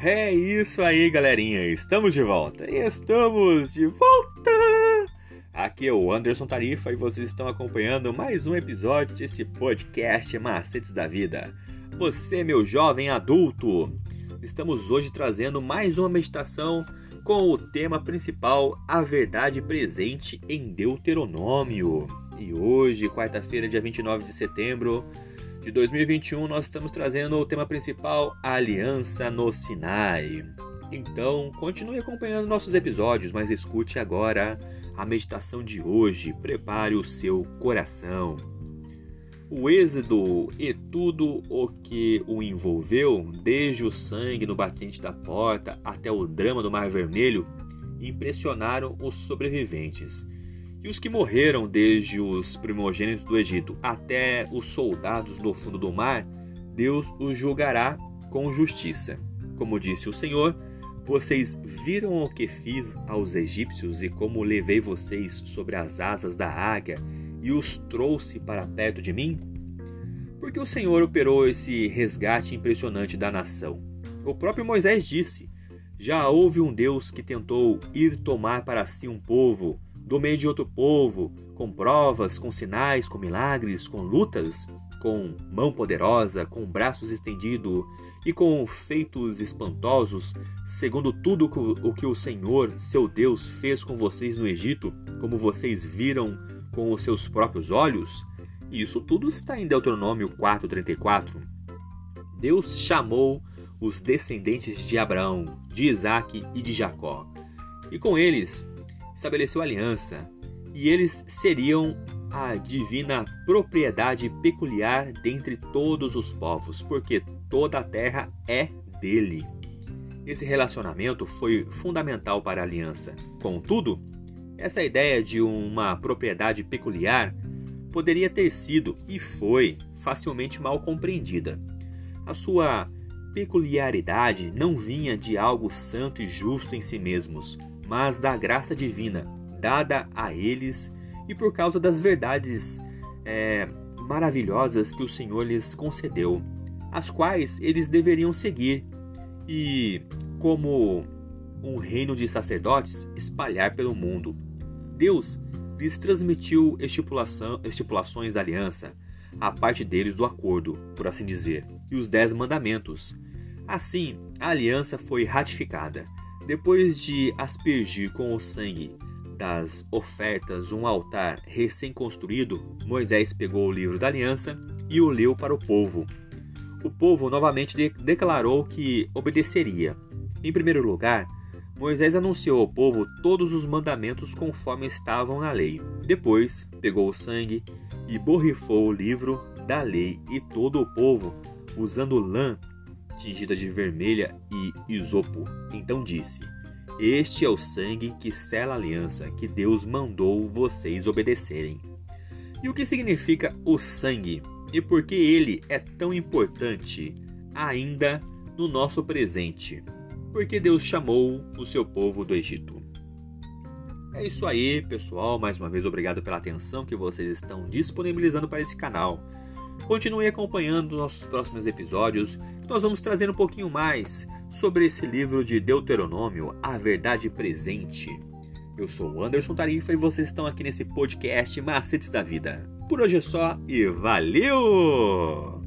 É isso aí, galerinha. Estamos de volta. Estamos de volta. Aqui é o Anderson Tarifa e vocês estão acompanhando mais um episódio desse podcast Macetes da Vida. Você, meu jovem adulto, estamos hoje trazendo mais uma meditação com o tema principal A Verdade Presente em Deuteronômio. E hoje, quarta-feira, dia 29 de setembro, de 2021, nós estamos trazendo o tema principal, a Aliança no Sinai. Então, continue acompanhando nossos episódios, mas escute agora a meditação de hoje. Prepare o seu coração. O êxodo e tudo o que o envolveu, desde o sangue no batente da porta até o drama do Mar Vermelho, impressionaram os sobreviventes e os que morreram desde os primogênitos do Egito até os soldados do fundo do mar, Deus os julgará com justiça. Como disse o Senhor, vocês viram o que fiz aos egípcios e como levei vocês sobre as asas da águia e os trouxe para perto de mim? Porque o Senhor operou esse resgate impressionante da nação. O próprio Moisés disse: Já houve um Deus que tentou ir tomar para si um povo do meio de outro povo, com provas, com sinais, com milagres, com lutas, com mão poderosa, com braços estendidos e com feitos espantosos, segundo tudo o que o Senhor, seu Deus, fez com vocês no Egito, como vocês viram com os seus próprios olhos? Isso tudo está em Deuteronômio 4:34. Deus chamou os descendentes de Abraão, de Isaque e de Jacó, e com eles estabeleceu aliança, e eles seriam a divina propriedade peculiar dentre todos os povos, porque toda a terra é dele. Esse relacionamento foi fundamental para a aliança. Contudo, essa ideia de uma propriedade peculiar poderia ter sido e foi facilmente mal compreendida. A sua peculiaridade não vinha de algo santo e justo em si mesmos, mas da graça divina dada a eles e por causa das verdades é, maravilhosas que o Senhor lhes concedeu, as quais eles deveriam seguir e, como um reino de sacerdotes, espalhar pelo mundo. Deus lhes transmitiu estipulações da aliança, a parte deles do acordo, por assim dizer, e os dez mandamentos. Assim, a aliança foi ratificada depois de aspergir com o sangue das ofertas um altar recém-construído, Moisés pegou o livro da aliança e o leu para o povo. O povo novamente de declarou que obedeceria. Em primeiro lugar, Moisés anunciou ao povo todos os mandamentos conforme estavam na lei. Depois, pegou o sangue e borrifou o livro da lei e todo o povo, usando lã tingida de vermelha e isopo. Então disse: Este é o sangue que sela a aliança que Deus mandou vocês obedecerem. E o que significa o sangue? E por que ele é tão importante ainda no nosso presente? Porque Deus chamou o seu povo do Egito. É isso aí, pessoal. Mais uma vez, obrigado pela atenção que vocês estão disponibilizando para esse canal. Continue acompanhando nossos próximos episódios, nós vamos trazer um pouquinho mais sobre esse livro de Deuteronômio, A Verdade Presente. Eu sou o Anderson Tarifa e vocês estão aqui nesse podcast Macetes da Vida. Por hoje é só e valeu!